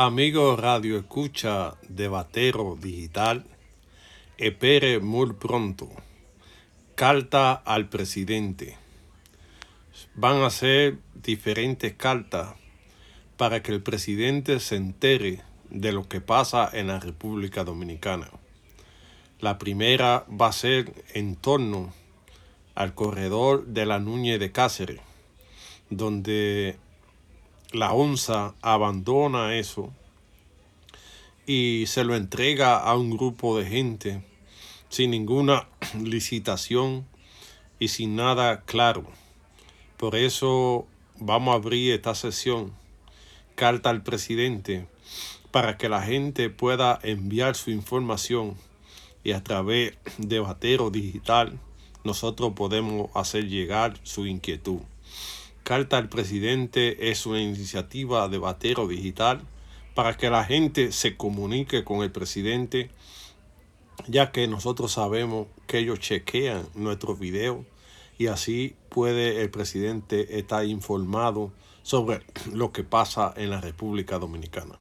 Amigo Radio Escucha Debatero Digital, espere muy pronto. Carta al presidente. Van a ser diferentes cartas para que el presidente se entere de lo que pasa en la República Dominicana. La primera va a ser en torno al corredor de la Núñez de Cáceres, donde la ONSA abandona eso y se lo entrega a un grupo de gente sin ninguna licitación y sin nada claro. Por eso vamos a abrir esta sesión, carta al presidente, para que la gente pueda enviar su información y a través de Batero Digital nosotros podemos hacer llegar su inquietud. Carta al Presidente es una iniciativa de Batero Digital para que la gente se comunique con el presidente, ya que nosotros sabemos que ellos chequean nuestros videos y así puede el presidente estar informado sobre lo que pasa en la República Dominicana.